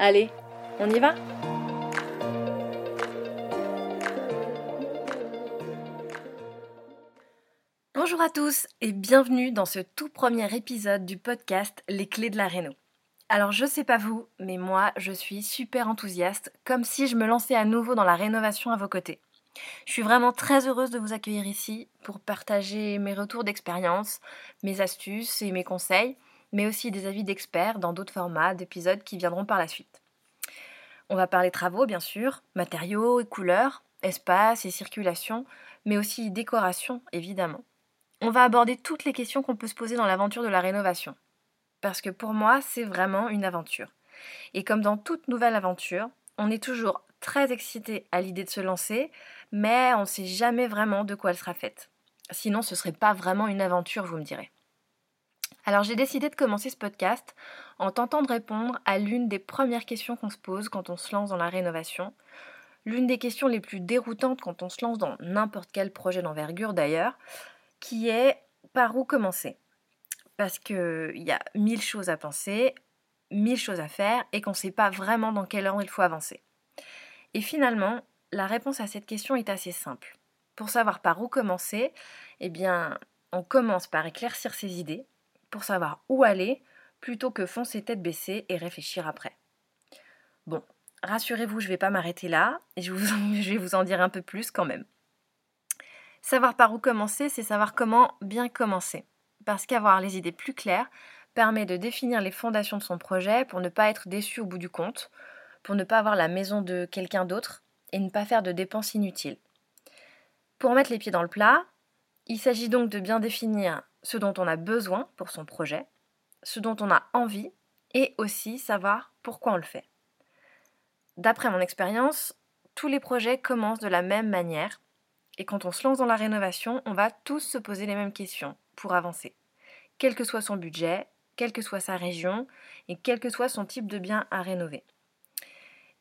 Allez, on y va Bonjour à tous et bienvenue dans ce tout premier épisode du podcast Les clés de la réno. Alors je sais pas vous, mais moi je suis super enthousiaste, comme si je me lançais à nouveau dans la rénovation à vos côtés. Je suis vraiment très heureuse de vous accueillir ici pour partager mes retours d'expérience, mes astuces et mes conseils, mais aussi des avis d'experts dans d'autres formats d'épisodes qui viendront par la suite. On va parler travaux, bien sûr, matériaux et couleurs, espace et circulation, mais aussi décoration, évidemment. On va aborder toutes les questions qu'on peut se poser dans l'aventure de la rénovation. Parce que pour moi, c'est vraiment une aventure. Et comme dans toute nouvelle aventure, on est toujours très excité à l'idée de se lancer, mais on ne sait jamais vraiment de quoi elle sera faite. Sinon, ce ne serait pas vraiment une aventure, vous me direz. Alors j'ai décidé de commencer ce podcast en tentant de répondre à l'une des premières questions qu'on se pose quand on se lance dans la rénovation, l'une des questions les plus déroutantes quand on se lance dans n'importe quel projet d'envergure d'ailleurs, qui est par où commencer? Parce qu'il y a mille choses à penser, mille choses à faire et qu'on ne sait pas vraiment dans quel ordre il faut avancer. Et finalement, la réponse à cette question est assez simple. Pour savoir par où commencer, eh bien, on commence par éclaircir ses idées, pour savoir où aller plutôt que foncer tête baissée et réfléchir après. Bon, rassurez-vous, je ne vais pas m'arrêter là et je, je, vais vous en dire un peu plus quand même. Savoir par où commencer, c'est savoir comment bien commencer. Parce qu'avoir les idées plus claires permet de définir les fondations de son projet pour ne pas être déçu au bout du compte, pour ne pas avoir la maison de quelqu'un d'autre et ne pas faire de dépenses inutiles. Pour mettre les pieds dans le plat, il s'agit donc de bien définir ce dont on a besoin pour son projet, ce dont on a envie et aussi savoir pourquoi on le fait. D'après mon expérience, tous les projets commencent de la même manière et quand on se lance dans la rénovation, on va tous se poser les mêmes questions pour avancer. Quel que soit son budget, quelle que soit sa région et quel que soit son type de bien à rénover.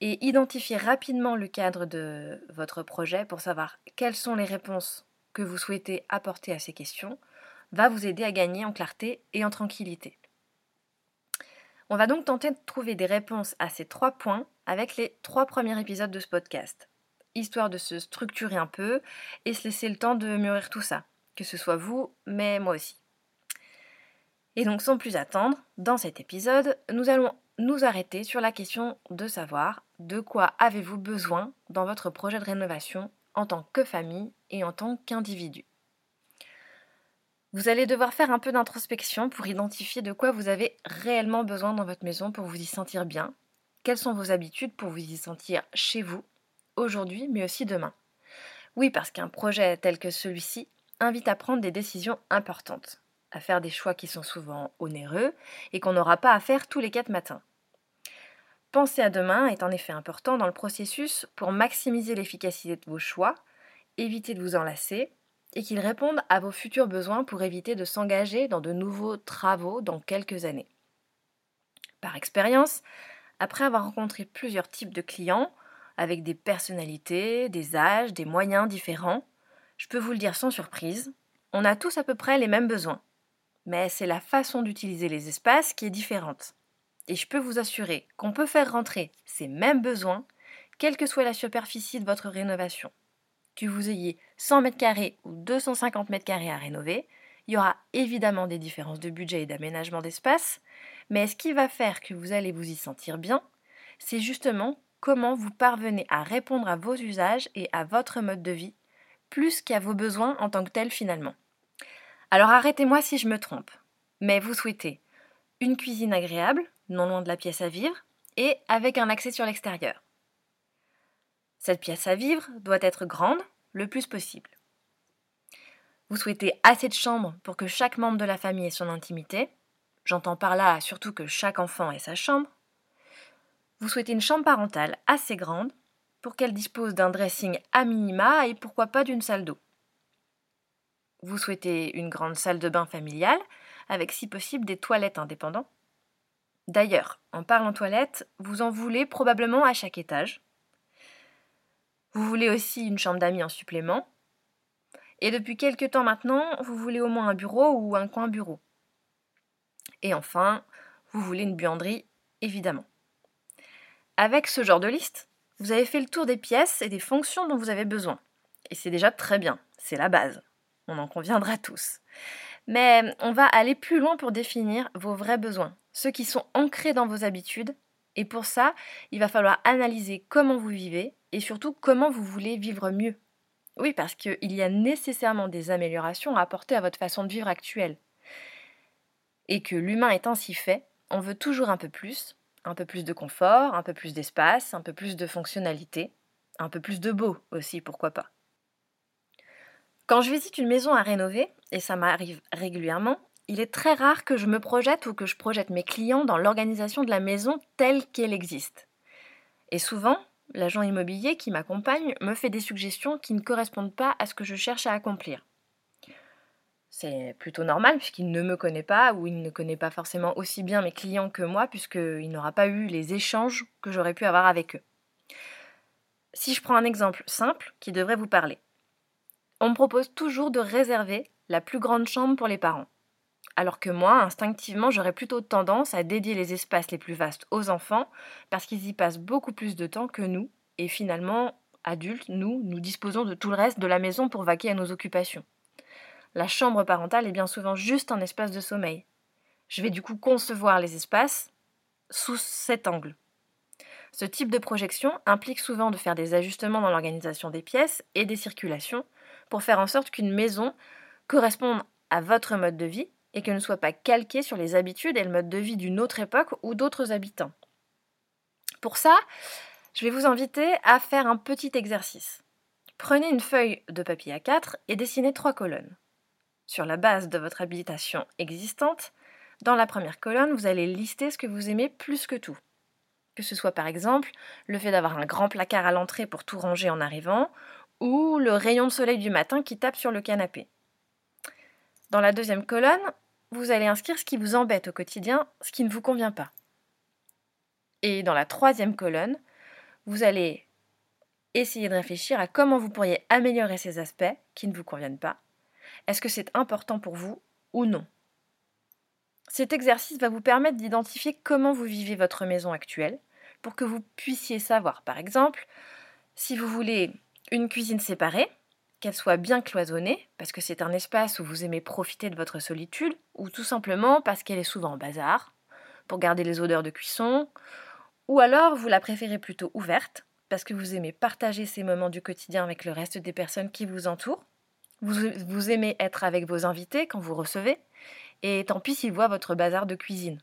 Et identifier rapidement le cadre de votre projet pour savoir quelles sont les réponses que vous souhaitez apporter à ces questions va vous aider à gagner en clarté et en tranquillité. On va donc tenter de trouver des réponses à ces trois points avec les trois premiers épisodes de ce podcast, histoire de se structurer un peu et se laisser le temps de mûrir tout ça, que ce soit vous, mais moi aussi. Et donc sans plus attendre, dans cet épisode, nous allons nous arrêter sur la question de savoir de quoi avez-vous besoin dans votre projet de rénovation en tant que famille et en tant qu'individu. Vous allez devoir faire un peu d'introspection pour identifier de quoi vous avez réellement besoin dans votre maison pour vous y sentir bien. Quelles sont vos habitudes pour vous y sentir chez vous, aujourd'hui, mais aussi demain? Oui, parce qu'un projet tel que celui-ci invite à prendre des décisions importantes, à faire des choix qui sont souvent onéreux et qu'on n'aura pas à faire tous les quatre matins. Penser à demain est en effet important dans le processus pour maximiser l'efficacité de vos choix, éviter de vous enlacer et qu'ils répondent à vos futurs besoins pour éviter de s'engager dans de nouveaux travaux dans quelques années. Par expérience, après avoir rencontré plusieurs types de clients, avec des personnalités, des âges, des moyens différents, je peux vous le dire sans surprise, on a tous à peu près les mêmes besoins. Mais c'est la façon d'utiliser les espaces qui est différente. Et je peux vous assurer qu'on peut faire rentrer ces mêmes besoins, quelle que soit la superficie de votre rénovation que vous ayez 100 mètres carrés ou 250 mètres carrés à rénover, il y aura évidemment des différences de budget et d'aménagement d'espace, mais ce qui va faire que vous allez vous y sentir bien, c'est justement comment vous parvenez à répondre à vos usages et à votre mode de vie, plus qu'à vos besoins en tant que tels finalement. Alors arrêtez-moi si je me trompe, mais vous souhaitez une cuisine agréable, non loin de la pièce à vivre, et avec un accès sur l'extérieur. Cette pièce à vivre doit être grande le plus possible. Vous souhaitez assez de chambres pour que chaque membre de la famille ait son intimité. J'entends par là surtout que chaque enfant ait sa chambre. Vous souhaitez une chambre parentale assez grande pour qu'elle dispose d'un dressing à minima et pourquoi pas d'une salle d'eau. Vous souhaitez une grande salle de bain familiale avec si possible des toilettes indépendantes. D'ailleurs, en parlant toilettes, vous en voulez probablement à chaque étage. Vous voulez aussi une chambre d'amis en supplément et depuis quelque temps maintenant, vous voulez au moins un bureau ou un coin bureau. Et enfin, vous voulez une buanderie, évidemment. Avec ce genre de liste, vous avez fait le tour des pièces et des fonctions dont vous avez besoin. Et c'est déjà très bien, c'est la base. On en conviendra tous. Mais on va aller plus loin pour définir vos vrais besoins, ceux qui sont ancrés dans vos habitudes. Et pour ça, il va falloir analyser comment vous vivez et surtout comment vous voulez vivre mieux? Oui, parce qu'il y a nécessairement des améliorations à apporter à votre façon de vivre actuelle. Et que l'humain est ainsi fait, on veut toujours un peu plus, un peu plus de confort, un peu plus d'espace, un peu plus de fonctionnalité, un peu plus de beau aussi, pourquoi pas. Quand je visite une maison à rénover, et ça m'arrive régulièrement, il est très rare que je me projette ou que je projette mes clients dans l'organisation de la maison telle qu'elle existe. Et souvent, l'agent immobilier qui m'accompagne me fait des suggestions qui ne correspondent pas à ce que je cherche à accomplir. C'est plutôt normal puisqu'il ne me connaît pas ou il ne connaît pas forcément aussi bien mes clients que moi puisqu'il n'aura pas eu les échanges que j'aurais pu avoir avec eux. Si je prends un exemple simple qui devrait vous parler. On me propose toujours de réserver la plus grande chambre pour les parents alors que moi, instinctivement, j'aurais plutôt tendance à dédier les espaces les plus vastes aux enfants, parce qu'ils y passent beaucoup plus de temps que nous, et finalement, adultes, nous, nous disposons de tout le reste de la maison pour vaquer à nos occupations. La chambre parentale est bien souvent juste un espace de sommeil. Je vais du coup concevoir les espaces sous cet angle. Ce type de projection implique souvent de faire des ajustements dans l'organisation des pièces et des circulations pour faire en sorte qu'une maison corresponde à votre mode de vie et que ne soit pas calqué sur les habitudes et le mode de vie d'une autre époque ou d'autres habitants. Pour ça, je vais vous inviter à faire un petit exercice. Prenez une feuille de papier A4 et dessinez trois colonnes. Sur la base de votre habitation existante, dans la première colonne, vous allez lister ce que vous aimez plus que tout. Que ce soit par exemple le fait d'avoir un grand placard à l'entrée pour tout ranger en arrivant, ou le rayon de soleil du matin qui tape sur le canapé. Dans la deuxième colonne, vous allez inscrire ce qui vous embête au quotidien, ce qui ne vous convient pas. Et dans la troisième colonne, vous allez essayer de réfléchir à comment vous pourriez améliorer ces aspects qui ne vous conviennent pas. Est-ce que c'est important pour vous ou non? Cet exercice va vous permettre d'identifier comment vous vivez votre maison actuelle pour que vous puissiez savoir, par exemple, si vous voulez une cuisine séparée, qu'elle soit bien cloisonnée, parce que c'est un espace où vous aimez profiter de votre solitude, ou tout simplement parce qu'elle est souvent en bazar, pour garder les odeurs de cuisson, ou alors vous la préférez plutôt ouverte, parce que vous aimez partager ces moments du quotidien avec le reste des personnes qui vous entourent, vous, vous aimez être avec vos invités quand vous recevez, et tant pis s'ils voient votre bazar de cuisine.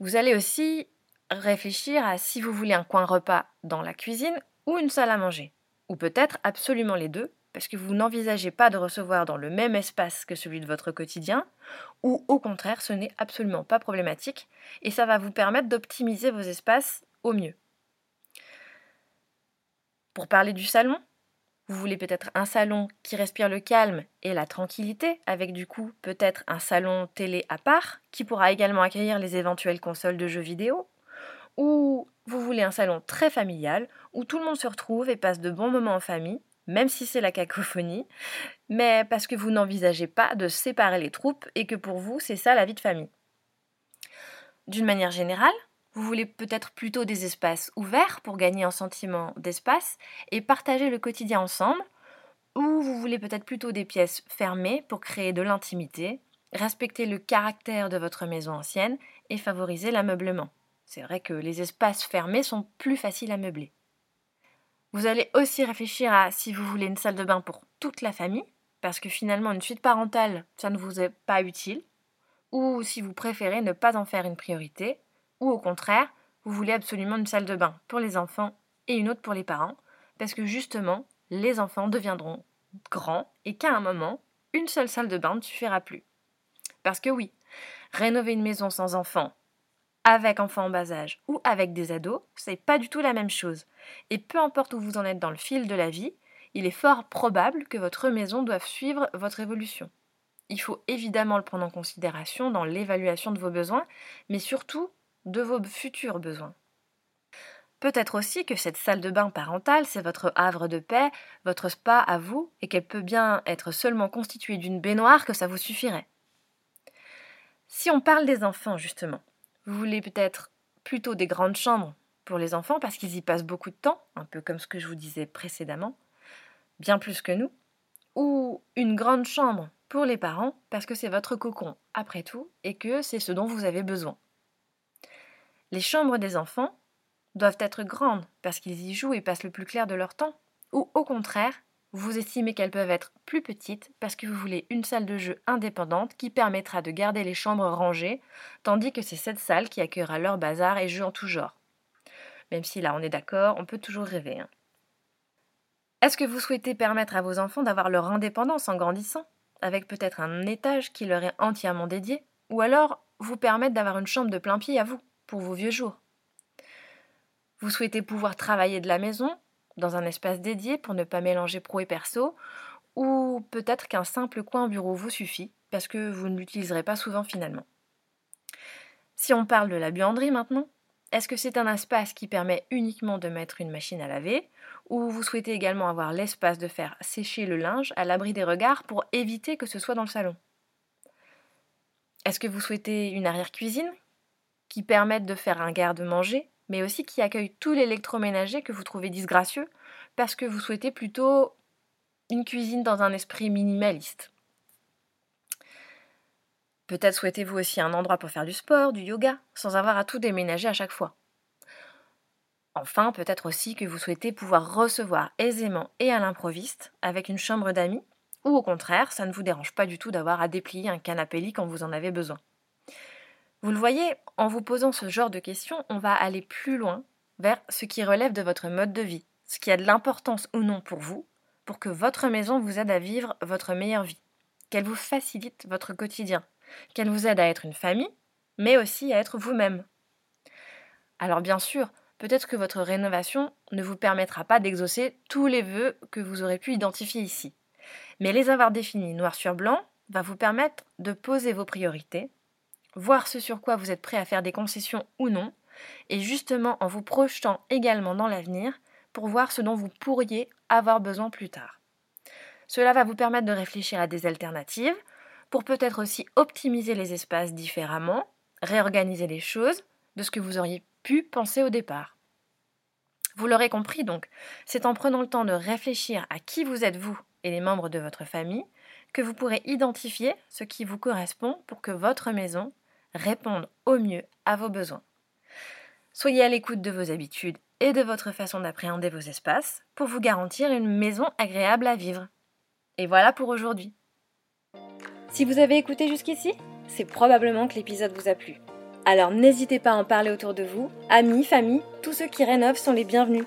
Vous allez aussi réfléchir à si vous voulez un coin repas dans la cuisine ou une salle à manger ou peut-être absolument les deux, parce que vous n'envisagez pas de recevoir dans le même espace que celui de votre quotidien, ou au contraire ce n'est absolument pas problématique, et ça va vous permettre d'optimiser vos espaces au mieux. Pour parler du salon, vous voulez peut-être un salon qui respire le calme et la tranquillité, avec du coup peut-être un salon télé à part, qui pourra également accueillir les éventuelles consoles de jeux vidéo, ou vous voulez un salon très familial où tout le monde se retrouve et passe de bons moments en famille, même si c'est la cacophonie, mais parce que vous n'envisagez pas de séparer les troupes et que pour vous, c'est ça la vie de famille. D'une manière générale, vous voulez peut-être plutôt des espaces ouverts pour gagner un sentiment d'espace et partager le quotidien ensemble, ou vous voulez peut-être plutôt des pièces fermées pour créer de l'intimité, respecter le caractère de votre maison ancienne et favoriser l'ameublement C'est vrai que les espaces fermés sont plus faciles à meubler. Vous allez aussi réfléchir à si vous voulez une salle de bain pour toute la famille, parce que finalement une suite parentale, ça ne vous est pas utile, ou si vous préférez ne pas en faire une priorité, ou au contraire, vous voulez absolument une salle de bain pour les enfants et une autre pour les parents, parce que justement, les enfants deviendront grands et qu'à un moment, une seule salle de bain ne suffira plus. Parce que oui, rénover une maison sans enfants, avec enfants en bas âge ou avec des ados, c'est pas du tout la même chose. Et peu importe où vous en êtes dans le fil de la vie, il est fort probable que votre maison doive suivre votre évolution. Il faut évidemment le prendre en considération dans l'évaluation de vos besoins, mais surtout de vos futurs besoins. Peut-être aussi que cette salle de bain parentale, c'est votre havre de paix, votre spa à vous, et qu'elle peut bien être seulement constituée d'une baignoire que ça vous suffirait. Si on parle des enfants, justement, vous voulez peut-être plutôt des grandes chambres pour les enfants parce qu'ils y passent beaucoup de temps, un peu comme ce que je vous disais précédemment, bien plus que nous, ou une grande chambre pour les parents parce que c'est votre cocon après tout et que c'est ce dont vous avez besoin. Les chambres des enfants doivent être grandes parce qu'ils y jouent et passent le plus clair de leur temps, ou au contraire, vous estimez qu'elles peuvent être plus petites parce que vous voulez une salle de jeu indépendante qui permettra de garder les chambres rangées, tandis que c'est cette salle qui accueillera leur bazar et jeux en tout genre. Même si là on est d'accord, on peut toujours rêver. Hein. Est-ce que vous souhaitez permettre à vos enfants d'avoir leur indépendance en grandissant, avec peut-être un étage qui leur est entièrement dédié, ou alors vous permettre d'avoir une chambre de plein pied à vous, pour vos vieux jours? Vous souhaitez pouvoir travailler de la maison dans un espace dédié pour ne pas mélanger pro et perso, ou peut-être qu'un simple coin bureau vous suffit, parce que vous ne l'utiliserez pas souvent finalement. Si on parle de la buanderie maintenant, est-ce que c'est un espace qui permet uniquement de mettre une machine à laver, ou vous souhaitez également avoir l'espace de faire sécher le linge à l'abri des regards pour éviter que ce soit dans le salon? Est-ce que vous souhaitez une arrière-cuisine qui permette de faire un garde-manger mais aussi qui accueille tout l'électroménager que vous trouvez disgracieux, parce que vous souhaitez plutôt une cuisine dans un esprit minimaliste. Peut-être souhaitez-vous aussi un endroit pour faire du sport, du yoga, sans avoir à tout déménager à chaque fois. Enfin, peut-être aussi que vous souhaitez pouvoir recevoir aisément et à l'improviste avec une chambre d'amis, ou au contraire, ça ne vous dérange pas du tout d'avoir à déplier un canapé lit quand vous en avez besoin. Vous le voyez, en vous posant ce genre de questions, on va aller plus loin vers ce qui relève de votre mode de vie, ce qui a de l'importance ou non pour vous, pour que votre maison vous aide à vivre votre meilleure vie, qu'elle vous facilite votre quotidien, qu'elle vous aide à être une famille, mais aussi à être vous-même. Alors bien sûr, peut-être que votre rénovation ne vous permettra pas d'exaucer tous les vœux que vous aurez pu identifier ici. Mais les avoir définis noir sur blanc va vous permettre de poser vos priorités, voir ce sur quoi vous êtes prêt à faire des concessions ou non, et justement en vous projetant également dans l'avenir pour voir ce dont vous pourriez avoir besoin plus tard. Cela va vous permettre de réfléchir à des alternatives, pour peut-être aussi optimiser les espaces différemment, réorganiser les choses de ce que vous auriez pu penser au départ. Vous l'aurez compris donc, c'est en prenant le temps de réfléchir à qui vous êtes vous et les membres de votre famille que vous pourrez identifier ce qui vous correspond pour que votre maison répondre au mieux à vos besoins. Soyez à l'écoute de vos habitudes et de votre façon d'appréhender vos espaces pour vous garantir une maison agréable à vivre. Et voilà pour aujourd'hui. Si vous avez écouté jusqu'ici, c'est probablement que l'épisode vous a plu. Alors n'hésitez pas à en parler autour de vous, amis, famille, tous ceux qui rénovent sont les bienvenus.